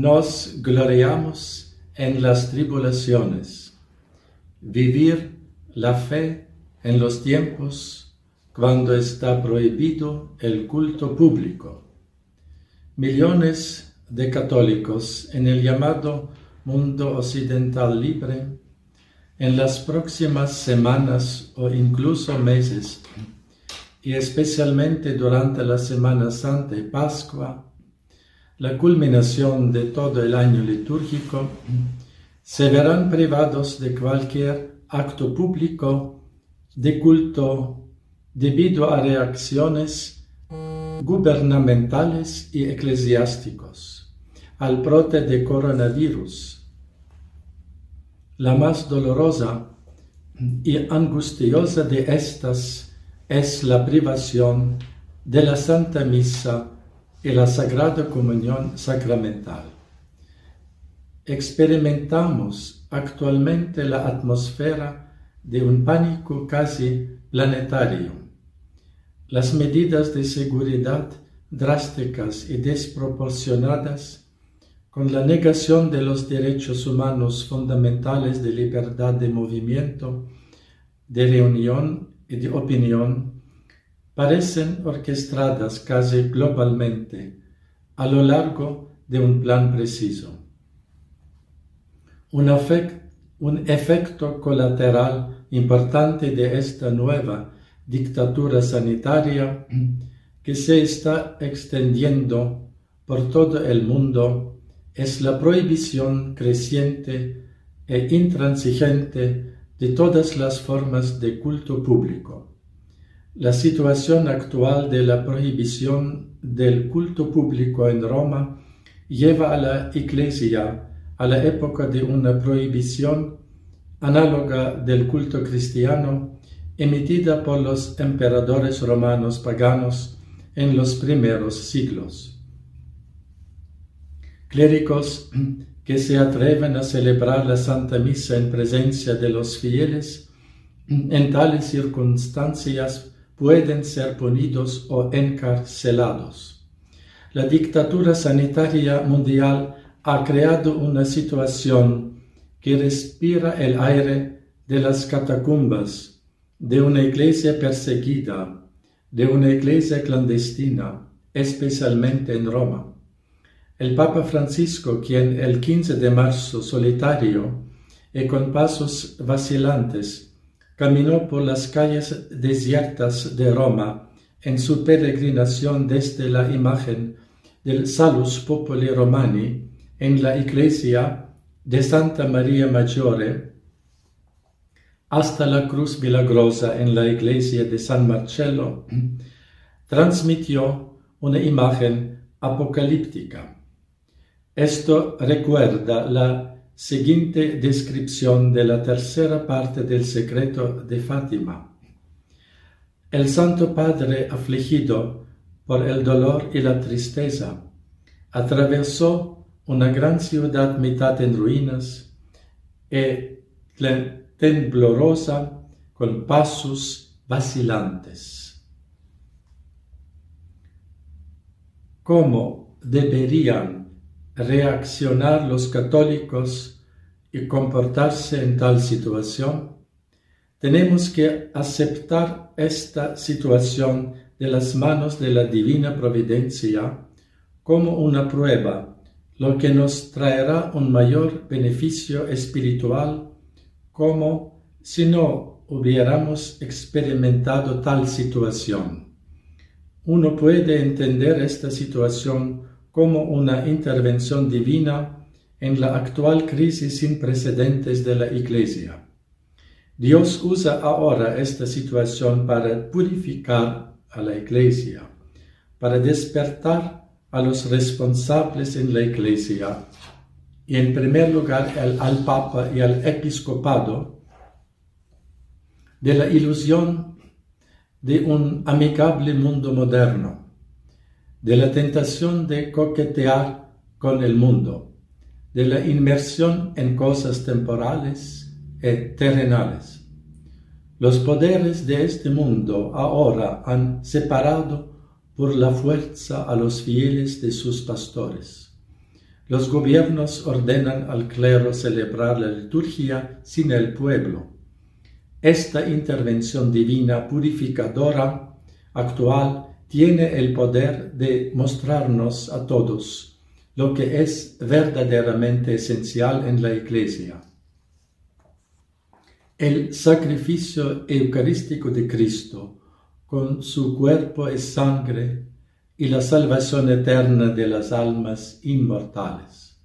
nos gloriamos en las tribulaciones, vivir la fe en los tiempos cuando está prohibido el culto público. Millones de católicos en el llamado mundo occidental libre en las próximas semanas o incluso meses, y especialmente durante la Semana Santa y Pascua, la culminación de todo el año litúrgico, se verán privados de cualquier acto público de culto debido a reacciones gubernamentales y eclesiásticos al brote de coronavirus. La más dolorosa y angustiosa de estas es la privación de la Santa Misa y la Sagrada Comunión Sacramental. Experimentamos actualmente la atmósfera de un pánico casi planetario. Las medidas de seguridad drásticas y desproporcionadas con la negación de los derechos humanos fundamentales de libertad de movimiento, de reunión y de opinión, parecen orquestadas casi globalmente a lo largo de un plan preciso. Un, un efecto colateral importante de esta nueva dictadura sanitaria que se está extendiendo por todo el mundo es la prohibición creciente e intransigente de todas las formas de culto público. La situación actual de la prohibición del culto público en Roma lleva a la Iglesia a la época de una prohibición análoga del culto cristiano emitida por los emperadores romanos paganos en los primeros siglos. Clérigos que se atreven a celebrar la Santa Misa en presencia de los fieles, en tales circunstancias pueden ser punidos o encarcelados. La dictadura sanitaria mundial ha creado una situación que respira el aire de las catacumbas, de una iglesia perseguida, de una iglesia clandestina, especialmente en Roma. El Papa Francisco, quien el 15 de marzo solitario y con pasos vacilantes caminó por las calles desiertas de Roma en su peregrinación desde la imagen del Salus Populi Romani en la iglesia de Santa María Maggiore hasta la Cruz Milagrosa en la iglesia de San Marcello, transmitió una imagen apocalíptica. Esto recuerda la siguiente descripción de la tercera parte del secreto de Fátima. El Santo Padre afligido por el dolor y la tristeza atravesó una gran ciudad mitad en ruinas y temblorosa con pasos vacilantes. ¿Cómo deberían reaccionar los católicos y comportarse en tal situación? Tenemos que aceptar esta situación de las manos de la divina providencia como una prueba, lo que nos traerá un mayor beneficio espiritual, como si no hubiéramos experimentado tal situación. Uno puede entender esta situación como una intervención divina en la actual crisis sin precedentes de la Iglesia. Dios usa ahora esta situación para purificar a la Iglesia, para despertar a los responsables en la Iglesia y en primer lugar al, Papa y al Episcopado de la ilusión de un amigable mundo moderno de la tentación de coquetear con el mundo, de la inmersión en cosas temporales y terrenales. Los poderes de este mundo ahora han separado por la fuerza a los fieles de sus pastores. los gobiernos ordenan al clero celebrar la liturgia sin el pueblo. Esta intervención divina purificadora actual tiene el poder de mostrarnos a todos lo que es verdaderamente esencial en la Iglesia. El sacrificio eucarístico de Cristo, con su cuerpo y sangre, y la salvación eterna de las almas inmortales.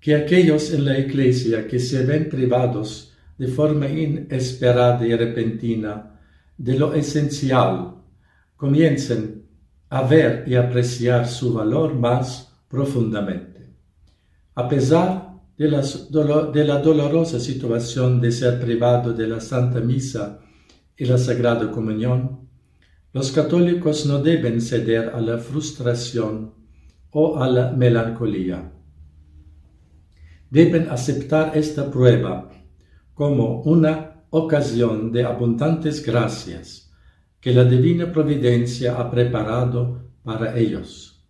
Que aquellos en la Iglesia que se ven privados de forma inesperada y repentina de lo esencial comiencen a ver y apreciar su valor más profundamente. A pesar de la, dolorosa situación de ser privado de la Santa Misa y la Sagrada Comunión, los católicos no deben ceder a la frustración o a la melancolía. Deben aceptar esta prueba como una ocasión de abundantes gracias que la divina providencia ha preparado para ellos.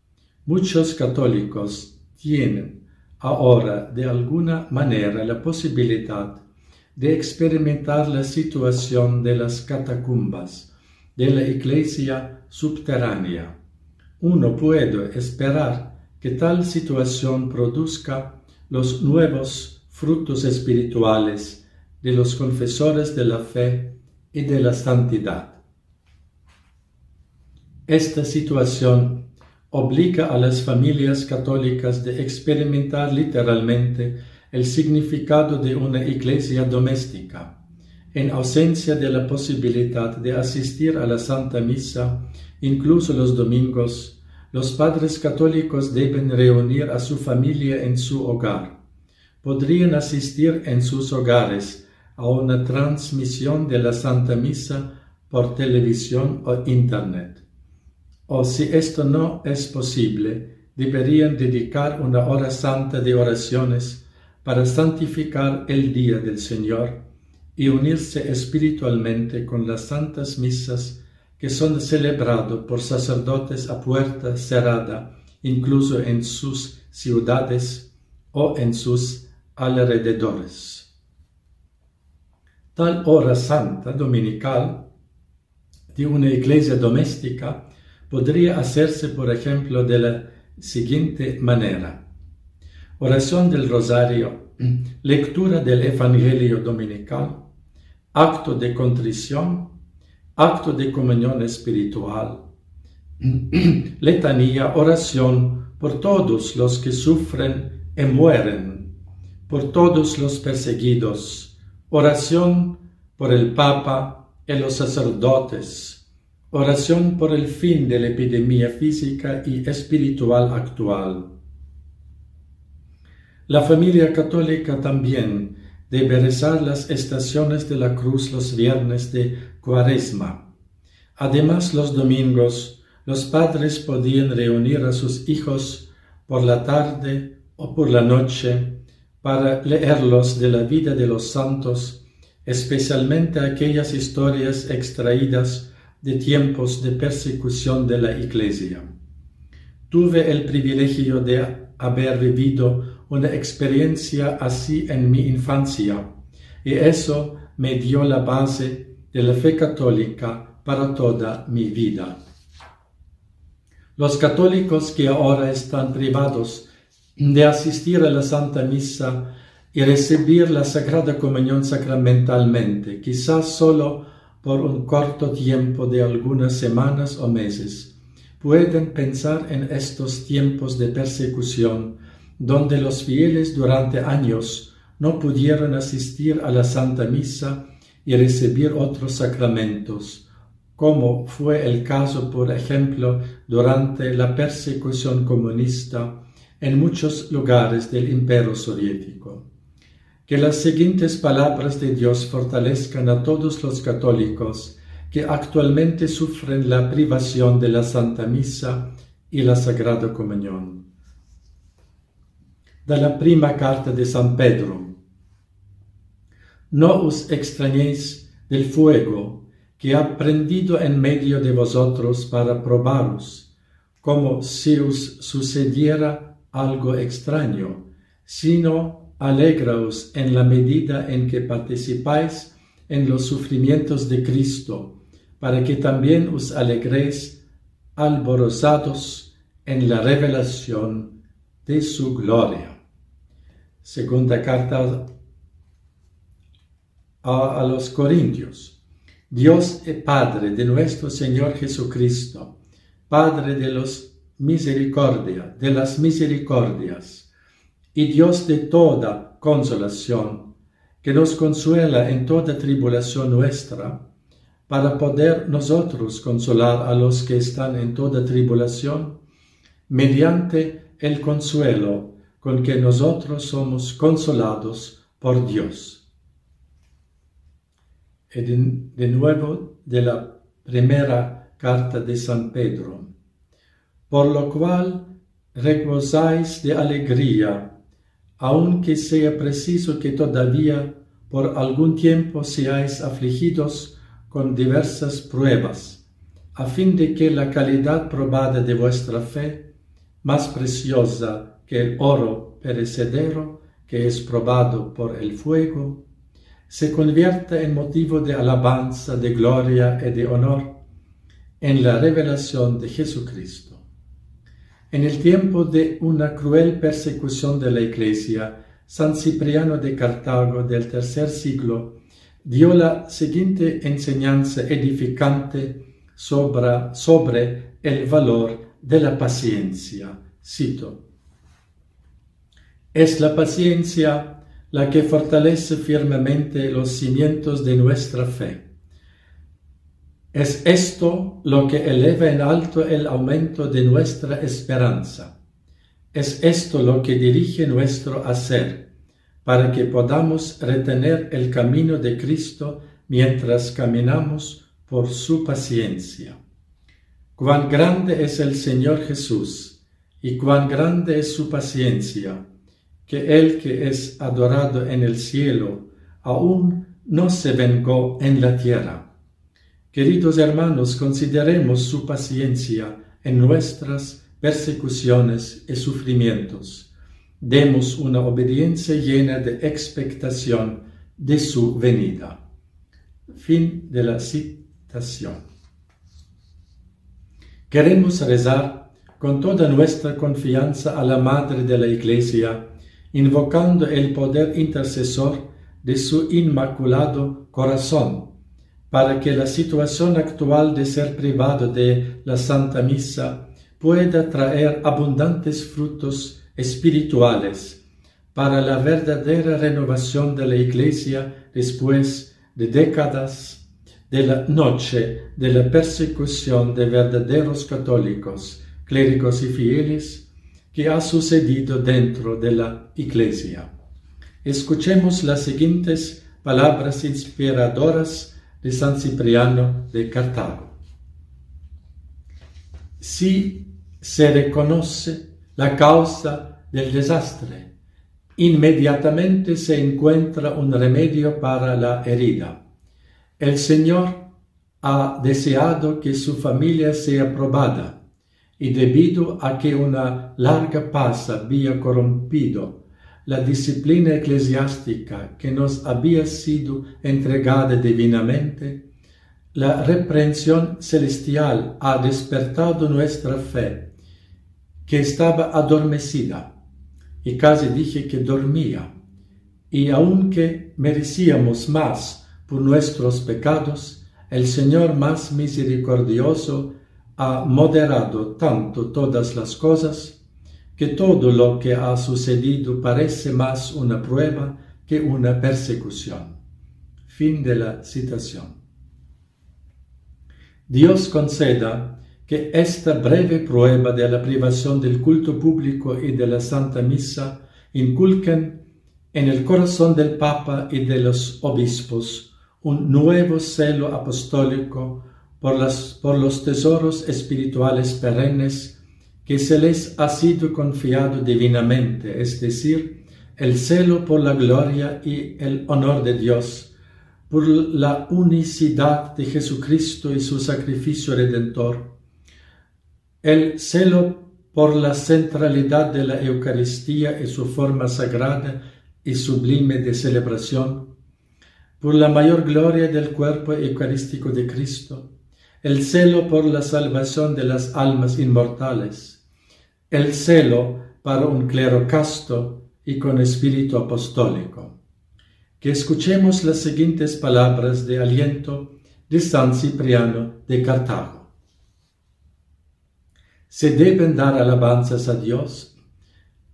Muchos católicos tienen ahora de alguna manera la posibilidad de experimentar la situación de las catacumbas de la iglesia subterránea. Uno puede esperar que tal situación produzca los nuevos frutos espirituales de los confesores de la fe y de la santidad. Esta situación obliga a las familias católicas de experimentar literalmente el significado de una iglesia doméstica. En ausencia de la posibilidad de asistir a la Santa Misa, incluso los domingos, los padres católicos deben reunir a su familia en su hogar. Podrían asistir en sus hogares a una transmisión de la Santa Misa por televisión o Internet o si esto no es posible, deberían dedicar una hora santa de oraciones para santificar el día del Señor y unirse espiritualmente con las santas misas que son celebradas por sacerdotes a puerta cerrada, incluso en sus ciudades o en sus alrededores. Tal hora santa dominical de una iglesia doméstica podría hacerse, por ejemplo, de la siguiente manera. Oración del rosario, lectura del Evangelio dominical, acto de contrición, acto de comunión espiritual, letanía, oración por todos los que sufren y mueren, por todos los perseguidos, oración por el Papa y los sacerdotes, Oración por el fin de la epidemia física y espiritual actual. La familia católica también debe rezar las estaciones de la cruz los viernes de cuaresma. Además, los domingos, los padres podían reunir a sus hijos por la tarde o por la noche para leerlos de la vida de los santos, especialmente aquellas historias extraídas de tiempos de persecución de la Iglesia. Tuve el privilegio de haber vivido una experiencia así en mi infancia y eso me dio la base de la fe católica para toda mi vida. Los católicos que ahora están privados de asistir a la Santa Misa y recibir la Sagrada Comunión sacramentalmente, quizás solo por un corto tiempo de algunas semanas o meses, pueden pensar en estos tiempos de persecución donde los fieles durante años no pudieron asistir a la Santa Misa y recibir otros sacramentos, como fue el caso, por ejemplo, durante la persecución comunista en muchos lugares del imperio soviético. Que las siguientes palabras de Dios fortalezcan a todos los católicos que actualmente sufren la privación de la Santa Misa y la Sagrada Comunión. De la prima carta de San Pedro. No os extrañéis del fuego que ha prendido en medio de vosotros para probaros, como si os sucediera algo extraño, sino alegraos en la medida en que participáis en los sufrimientos de Cristo, para que también os alegréis alborozados en la revelación de su gloria. Segunda carta a, los Corintios. Dios es Padre de nuestro Señor Jesucristo, Padre de los misericordia, de las misericordias, y Dios de toda consolación, que nos consuela en toda tribulación nuestra, para poder nosotros consolar a los que están en toda tribulación, mediante el consuelo con que nosotros somos consolados por Dios y de, nuevo de la primera carta de San Pedro. Por lo cual reposáis de alegría, aunque sea preciso que todavía por algún tiempo seáis afligidos con diversas pruebas, a fin de que la calidad probada de vuestra fe, más preciosa que el oro perecedero que es probado por el fuego, se convierta en motivo de alabanza, de gloria y de honor en la revelación de Jesucristo. En el tiempo de una cruel persecución de la Iglesia, San Cipriano de Cartago del tercer siglo dio la siguiente enseñanza edificante sobre, sobre el valor de la paciencia. Cito. Es la paciencia la que fortalece firmemente los cimientos de nuestra fe. Es esto lo que eleva en alto el aumento de nuestra esperanza. Es esto lo que dirige nuestro hacer, para que podamos retener el camino de Cristo mientras caminamos por su paciencia. Cuán grande es el Señor Jesús y cuán grande es su paciencia que el que es adorado en el cielo aún no se vengó en la tierra. Queridos hermanos, consideremos su paciencia en nuestras persecuciones y sufrimientos. Demos una obediencia llena de expectación de su venida. Fin de la citación. Queremos rezar con toda nuestra confianza a la Madre de la Iglesia, invocando el poder intercesor de su inmaculado corazón, para que la situación actual de ser privado de la Santa Misa pueda traer abundantes frutos espirituales para la verdadera renovación de la Iglesia después de décadas de la noche de la persecución de verdaderos católicos, clérigos y fieles, que ha sucedido dentro de la Iglesia. Escuchemos las siguientes palabras inspiradoras de San Cipriano de Cartago. Si se reconoce la causa del desastre, inmediatamente se encuentra un remedio para la herida. El Señor ha deseado que su familia sea probada y debido a que una larga paz había corrompido la disciplina eclesiástica que nos había sido entregada divinamente, la reprensión celestial ha despertado nuestra fe, que estaba adormecida, y casi dije que dormía, y aunque merecíamos más por nuestros pecados, el Señor más misericordioso ha moderado tanto todas las cosas que todo lo que ha sucedido parece más una prueba que una persecución. Fin de la citación. Dios conceda que esta breve prueba de la privación del culto público y de la Santa Misa inculquen en el corazón del Papa y de los obispos un nuevo celo apostólico por, los tesoros espirituales perennes que se les ha sido confiado divinamente, es decir, el celo por la gloria y el honor de Dios, por la unicidad de Jesucristo y su sacrificio redentor, el celo por la centralidad de la Eucaristía y su forma sagrada y sublime de celebración, por la mayor gloria del cuerpo eucarístico de Cristo, el celo por la salvación de las almas inmortales, el celo para un clero casto y con espíritu apostólico. Que escuchemos las siguientes palabras de aliento de San Cipriano de Cartago. Se deben dar alabanzas a Dios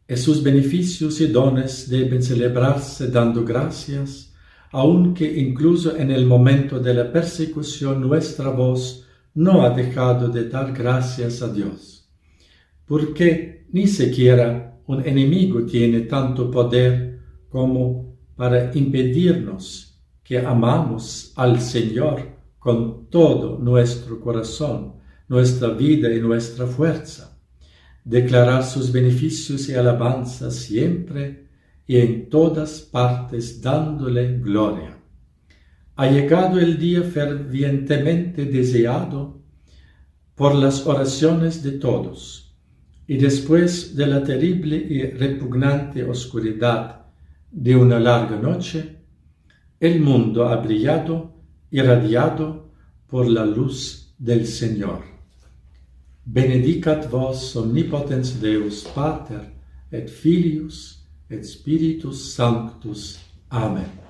y sus beneficios y dones deben celebrarse dando gracias, aunque incluso en el momento de la persecución nuestra voz no ha dejado de dar gracias a Dios, porque ni siquiera un enemigo tiene tanto poder como para impedirnos que amamos al Señor con todo nuestro corazón nuestra vida y nuestra fuerza, declarar sus beneficios y alabanzas siempre y en todas partes dándole gloria. Ha llegado el día fervientemente deseado por las oraciones de todos, y después de la terrible y repugnante oscuridad de una larga noche, el mundo ha brillado, irradiado por la luz del Señor. benedicat vos omnipotens Deus Pater, et Filius, et Spiritus Sanctus. Amen.